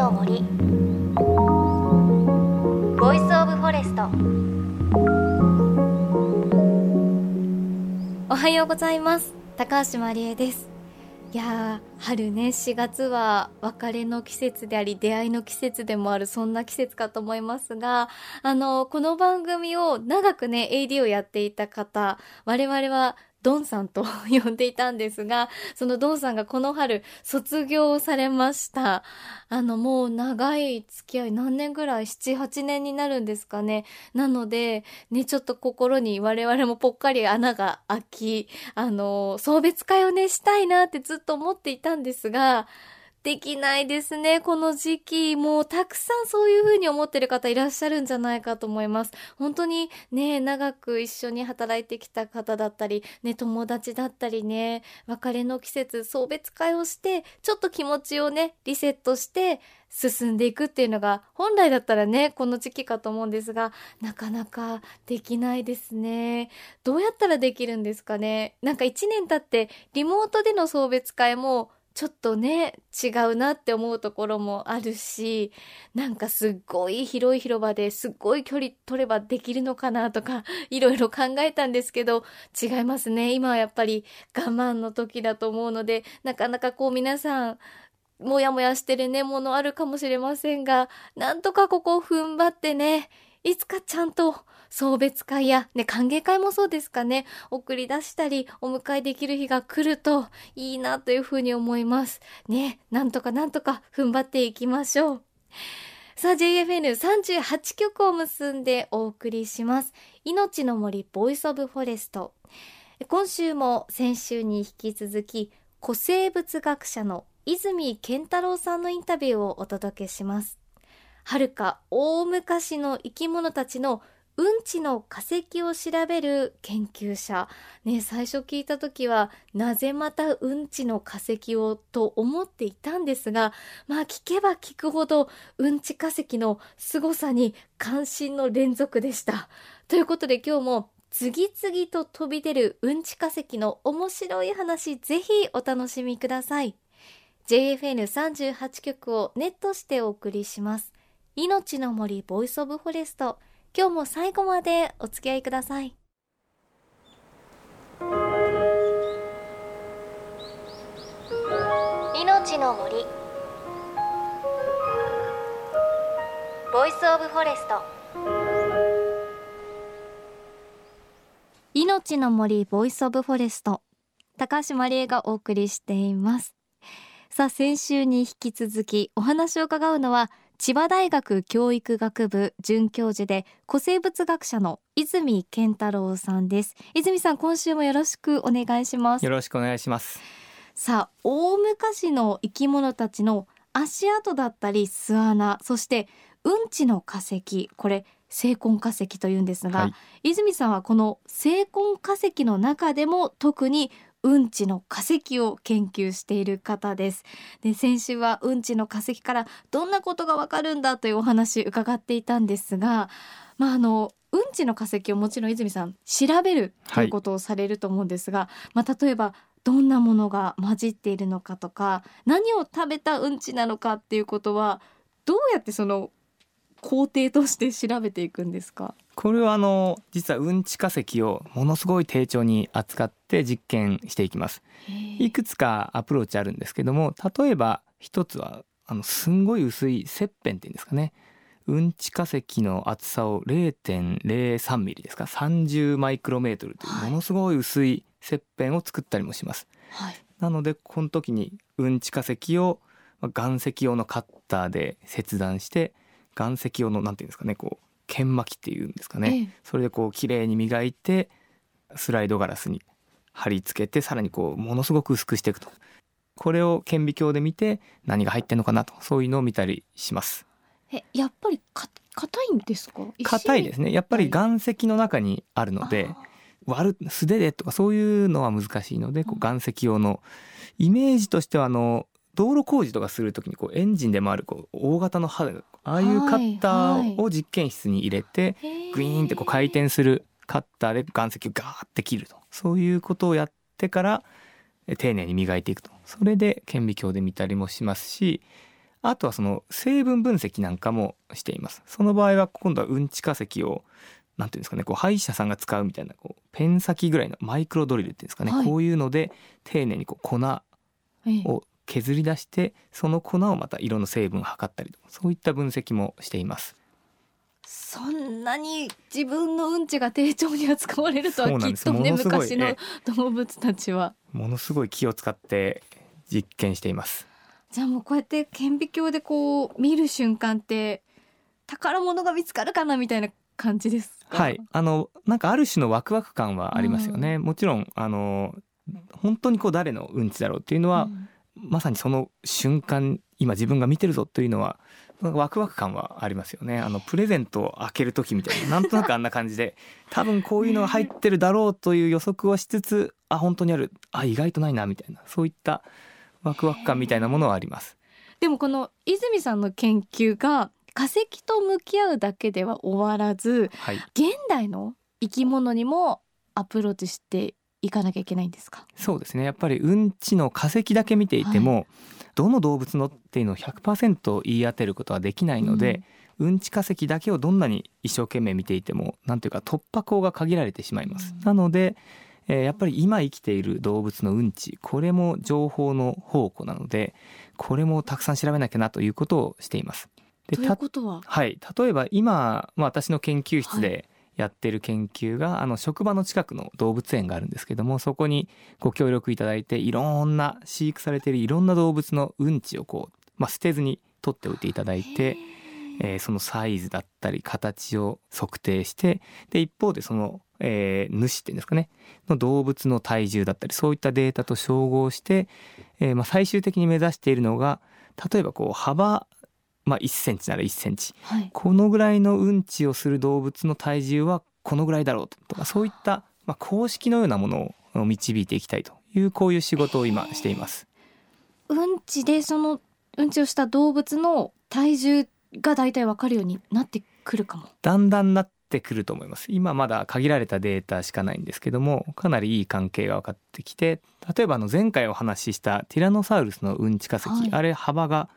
の森。 Voice of Forest おはようございます。高橋真理恵です。いやー春ね4月は別れの季節であり出会いの季節でもあるそんな季節かと思いますがあのこの番組を長くね AD をやっていた方我々はドンさんと呼んでいたんですが、そのドンさんがこの春卒業されました。あの、もう長い付き合い何年ぐらい ?7、8年になるんですかね。なので、ね、ちょっと心に我々もぽっかり穴が開き、あの、送別会をね、したいなってずっと思っていたんですが、できないですね、この時期。もうたくさんそういう風に思ってる方いらっしゃるんじゃないかと思います。本当にね、長く一緒に働いてきた方だったり、ね、友達だったりね、別れの季節、送別会をして、ちょっと気持ちをね、リセットして、進んでいくっていうのが本来だったらねこの時期かと思うんですがなかなかできないですねどうやったらできるんですかねなんか1年経ってリモートでの送別会もちょっとね違うなって思うところもあるしなんかすっごい広い広場ですっごい距離取ればできるのかなとか いろいろ考えたんですけど違いますね。今はやっぱり我慢の時だと思うのでなかなかこう皆さんもやもやしてるねものあるかもしれませんがなんとかここを踏ん張ってねいつかちゃんと送別会や、ね、歓迎会もそうですかね、送り出したり、お迎えできる日が来るといいなというふうに思います。ね、なんとかなんとか踏ん張っていきましょう。さあ JFN38 曲を結んでお送りします。命の森 Voice of Forest。今週も先週に引き続き、古生物学者の泉健太郎さんのインタビューをお届けします。はるか大昔の生き物たちのうんちの化石を調べる研究者。ね、最初聞いた時は、なぜまたうんちの化石をと思っていたんですが、まあ聞けば聞くほど、うんち化石の凄さに関心の連続でした。ということで今日も次々と飛び出るうんち化石の面白い話、ぜひお楽しみください。JFN38 曲をネットしてお送りします。命の森 Voice of Forest。今日も最後までお付き合いください。命の森。 Voice of Forest。命の森 Voice of Forest。高橋真理恵がお送りしています。さあ先週に引き続きお話を伺うのは千葉大学教育学部准教授で古生物学者の泉健太郎さんです。泉さん今週もよろしくお願いします。よろしくお願いします。さあ大昔の生き物たちの足跡だったり巣穴そしてうんちの化石これ成婚化石というんですが、はい、泉さんはこの成婚化石の中でも特にうんちの化石を研究している方です。で先週はうんちの化石からどんなことがわかるんだというお話伺っていたんですがまああのうんちの化石をもちろん泉さん調べるということをされると思うんですが、はい、まあ例えばどんなものが混じっているのかとか何を食べたうんちなのかっていうことはどうやってその工程として調べていくんですか？これはあの実はうんち化石をものすごい丁重に扱って実験していきます。いくつかアプローチあるんですけども例えば一つはあのすんごい薄い切片っていうんですかね。うんち化石の厚さを0.03ミリですか。30マイクロメートルというものすごい薄い切片を作ったりもします、はい、なのでこの時にうんち化石を岩石用のカッターで切断して岩石用のなんていうんですかねこう研磨機っていうんですかね、ええ、それでこう綺麗に磨いてスライドガラスに貼り付けてさらにこうものすごく薄くしていくと。これを顕微鏡で見て何が入ってんのかなと。そういうのを見たりします。えやっぱりか硬いんですか？硬いですね。やっぱり岩石の中にあるので割る素手でとかそういうのは難しいのでこう岩石用のイメージとしてはあの道路工事とかする時にこうエンジンで回るこう大型の刃ああいうカッターを実験室に入れて、グイーンってこう回転するカッターで岩石をガーって切ると。そういうことをやってから丁寧に磨いていくと。それで顕微鏡で見たりもしますしあとはその成分分析なんかもしています。その場合は今度はうんち化石をなんていうんですかねこう歯医者さんが使うみたいなこうペン先ぐらいのマイクロドリルっていうんですかね、はい。こういうので丁寧にこう粉ええ。を削り出してその粉をまた色の成分を測ったりとそういった分析もしています。そんなに自分のうんちが丁重に扱われるとはきっとね昔のえ動物たちは。ものすごい気を使って実験しています。じゃあもうこうやって顕微鏡でこう見る瞬間って宝物が見つかるかなみたいな感じですか？はい。あのなんかある種のワクワク感はありますよね、もちろんあの本当にこう誰のうんちだろうっていうのは、うんまさにその瞬間今自分が見てるぞというのはワクワク感はありますよね。あのプレゼントを開ける時みたいななんとなくあんな感じで 多分こういうのが入ってるだろうという予測をしつつあ本当にある。あ意外とないなみたいなそういったワクワク感みたいなものはあります。でもこの泉さんの研究が化石と向き合うだけでは終わらずはい。現代の生き物にもアプローチしていかなきゃいけないんですか？そうですね。やっぱりうんちの化石だけ見ていても、どの動物のっていうのを100%言い当てることはできないので、うん。ち化石だけをどんなに一生懸命見ていてもなんていうか突破口が限られてしまいます。うん。なので、えーやっぱり今生きている動物のうんちこれも情報の宝庫なのでこれもたくさん調べなきゃなということをしています。でということは、はい、例えば今、まあ、私の研究室はでやってる研究が、あの職場の近くの動物園があるんですけどもそこにご協力いただいていろんな飼育されているいろんな動物のうんちをこう、まあ、捨てずに取っておいていただいて、えーそのサイズだったり形を測定してで一方でその、えー主っていうんですかねの動物の体重だったりそういったデータと照合して、えーまあ、最終的に目指しているのが例えばこう幅、まあ、1センチなら1センチはい、このぐらいのうんちをする動物の体重はこのぐらいだろうとかそういった、まあ、公式のようなものを導いていきたいというこういう仕事を今しています。うんちでそのうんちをした動物の体重がだいたいわかるようになってくるかも。だんだんなってくると思います今まだ限られたデータしかないんですけどもかなりいい関係が分かってきて例えばあの前回お話ししたティラノサウルスのうんち化石、はいあれ幅が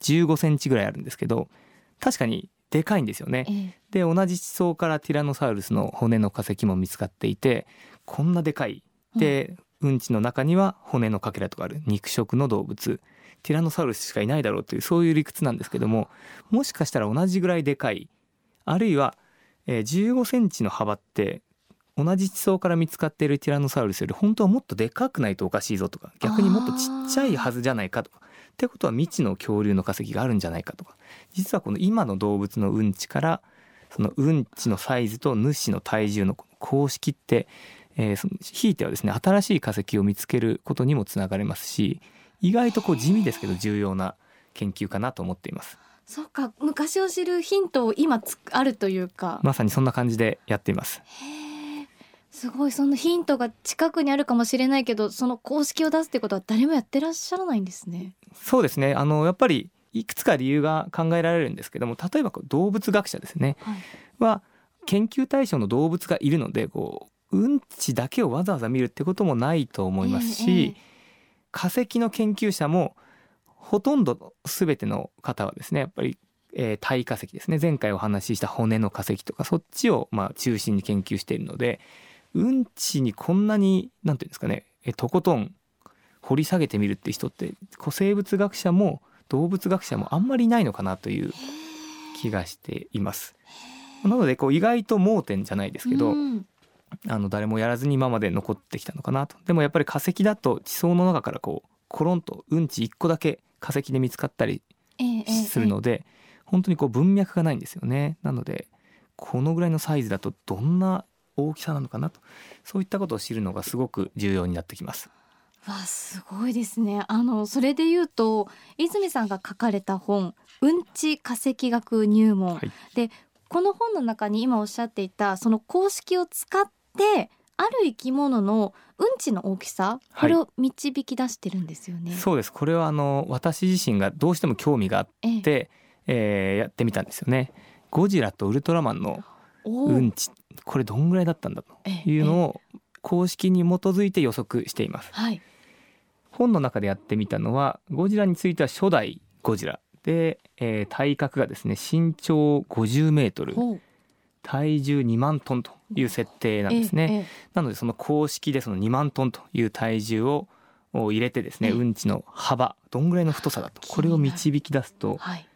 15センチぐらいあるんですけど確かにでかいんですよね。え。え。で同じ地層からティラノサウルスの骨の化石も見つかっていてこんなでかい。で、うんちの中には骨のかけらとかある。肉食の動物。ティラノサウルスしかいないだろうというそういう理屈なんですけどももしかしたら同じぐらいでかい。あるいは、えー15センチの幅って同じ地層から見つかっているティラノサウルスより本当はもっとでかくないとおかしいぞとか逆にもっとちっちゃいはずじゃないかとかってことは未知の恐竜の化石があるんじゃないかとか。実はこの今の動物のうんちからそのうんちのサイズと主の体重の公式って、えーそのひいてはですね新しい化石を見つけることにもつながりますし意外とこう地味ですけど重要な研究かなと思っています。そうか昔を知るヒントを今つあるというか、まさにそんな感じでやっています。へえすごいそのヒントが近くにあるかもしれないけどその公式を出すってことは誰もやってらっしゃらないんですね。そうですね。あのやっぱりいくつか理由が考えられるんですけども例えばこう動物学者ですね。はい、は研究対象の動物がいるのでこううんちだけをわざわざ見るってこともないと思いますし、化石の研究者もほとんど全ての方はですねやっぱり、えー体化石ですね。前回お話しした骨の化石とかそっちをまあ中心に研究しているのでうんちにこんなになんていうんですかねえーとことん掘り下げてみるって人ってこう生物学者も動物学者もあんまりいないのかなという気がしています。なのでこう意外と盲点じゃないですけど、うん。あの誰もやらずに今まで残ってきたのかなと。でもやっぱり化石だと地層の中からこうコロンとうんち1個だけ化石で見つかったりええええするので、本当にこう文脈がないんですよね。なのでこのぐらいのサイズだとどんな大きさなのかなと。そういったことを知るのがすごく重要になってきます。わあすごいですね。あのそれで言うと泉さんが書かれた本うんち化石学入門、はい。でこの本の中に今おっしゃっていたその公式を使ってある生き物のうんちの大きさこれを導き出してるんですよね。そうです。これはあの私自身がどうしても興味があっええ。て、えーやってみたんですよね。ゴジラとウルトラマンのうんちこれどんぐらいだったんだとええいうのを公式に基づいて予測しています。はい。本の中でやってみたのはゴジラについては初代ゴジラ。で、えー体格がですね身長50メートル。体重2万トンという設定なんですね、なのでその公式でその2万トンという体重をを入れてですね、ええ。うんちの幅どんぐらいの太さだと。これを導き出すえとはい。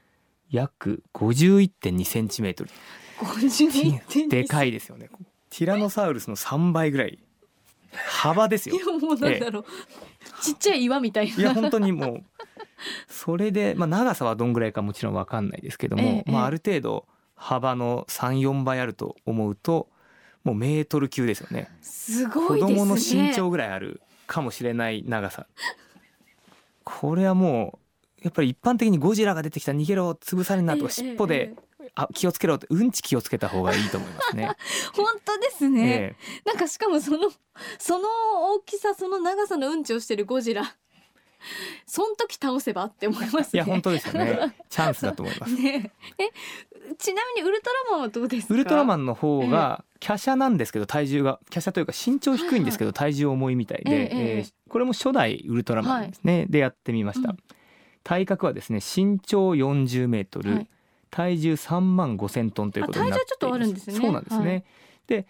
約51.2センチメートル51.2でかいですよね。ティラノサウルスの3倍ぐらい。幅ですよ。いやもうなんだろう、ちっちゃい岩みたいな。いや本当にもう。それで、まあ、長さはどんぐらいかもちろん分かんないですけども、ええまあ、ある程度幅の34倍あると思うともうメートル級ですよね。すごいですね。子供の身長ぐらいあるかもしれない長さ。これはもうやっぱり一般的にゴジラが出てきたら逃げろ潰されるなとかええ尻尾でええあ気をつけろ。ってうんち気をつけた方がいいと思いますね。本当ですね、えなんかしかもそのその大きさその長さのうんちをしてるゴジラ。そん時倒せばって思いますね。えいや本当ですよね。チャンスだと思います。ね。えちなみにウルトラマンはどうですか？ウルトラマンの方が華奢なんですけど体重が華奢というか身長低いんですけど体重重いみたいええで、ええ。えーこれも初代ウルトラマンですね、でやってみました、うん。体格はですね身長40メートル、はい体重3万5千トンということになっていますあ体重ちょっとあるんですね。そうなんですね、はい。で、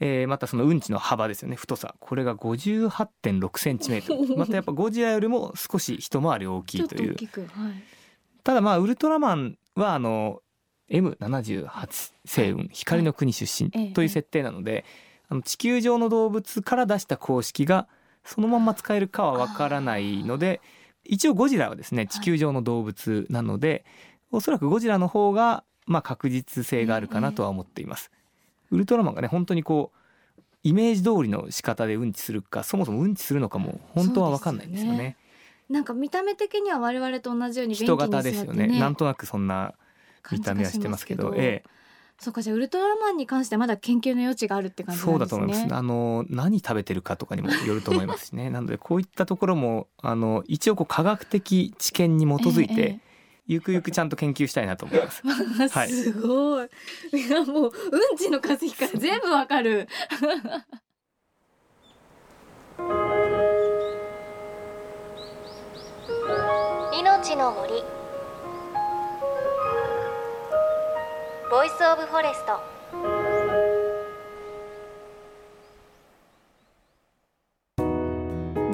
えーまたそのうんちの幅ですよね。太さ。これが58.6センチメートル。またやっぱゴジラよりも少し一回り大きいという。ただまあウルトラマンはあの M78 星雲光の国出ええ身という設定なので、あの地球上の動物から出した公式がそのまんま使えるかはわからないので一応ゴジラはですね地球上の動物なので、おそらくゴジラの方がまあ確実性があるかなとは思っています。ウルトラマンがね本当にこうイメージ通りの仕方でうんちするかそもそもうんちするのかも本当はわかんないんですよね。なんか見た目的には我々と同じように便器人型ですよねなんとなくそんな見た目はしてますけど、感じがしえそうかじゃあウルトラマンに関してはまだ研究の余地があるってえ、感じそうんだと思います。あの何食べてるかとかにもよると思いますしね。なのでこういったところもあの一応こう科学的知見に基づいて、えゆくゆくちゃんと研究したいなと思います。え えはい。すごい。いやもううんちの化石から全部わかる。命の森。 Voice of Forest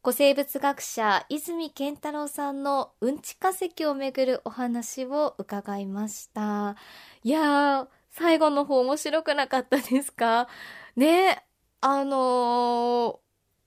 古生物学者泉健太郎さんのうんち化石をめぐるお話を伺いました。いやー最後の方面白くなかったですか？ねあのー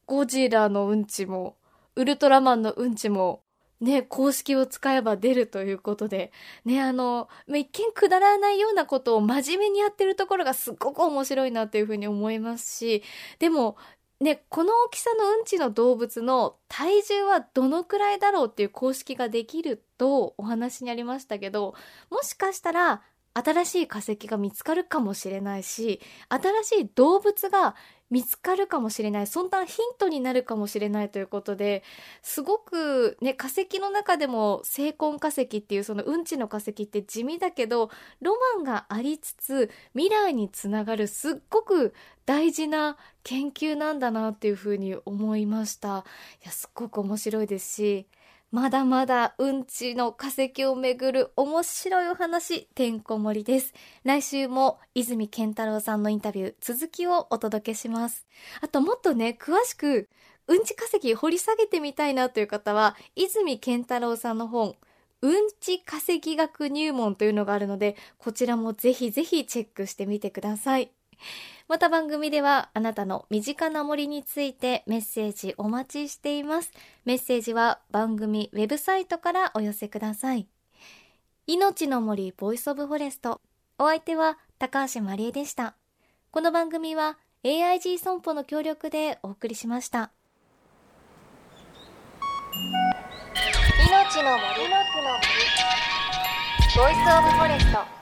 ゴジラのうんちもウルトラマンのうんちもね、公式を使えば出るということで、ね、あの、一見くだらないようなことを真面目にやってるところがすっごく面白いなっていうふうに思いますし、でも、ね、この大きさのうんちの動物の体重はどのくらいだろうっていう公式ができるとお話にありましたけど、もしかしたら新しい化石が見つかるかもしれないし、新しい動物が見つかるかもしれない、そんなヒントになるかもしれないということで、すごくね、化石の中でも成婚化石っていうそのうんちの化石って地味だけど、ロマンがありつつ未来につながるすっごく大事な研究なんだなっていうふうに思いました。いや、すっごく面白いですし、まだまだうんちの化石をめぐる面白いお話、てんこ盛りです。来週も泉健太郎さんのインタビュー、続きをお届けします。あともっとね、詳しく、うんち化石掘り下げてみたいなという方は、泉健太郎さんの本、うんち化石学入門というのがあるので、こちらもぜひぜひチェックしてみてください。また番組ではあなたの身近な森についてメッセージお待ちしています。メッセージは番組ウェブサイトからお寄せください。命の森 Voice of Forest。お相手は高橋まりえでした。この番組は AIG 損保の協力でお送りしました。命の森の森 Voice of Forest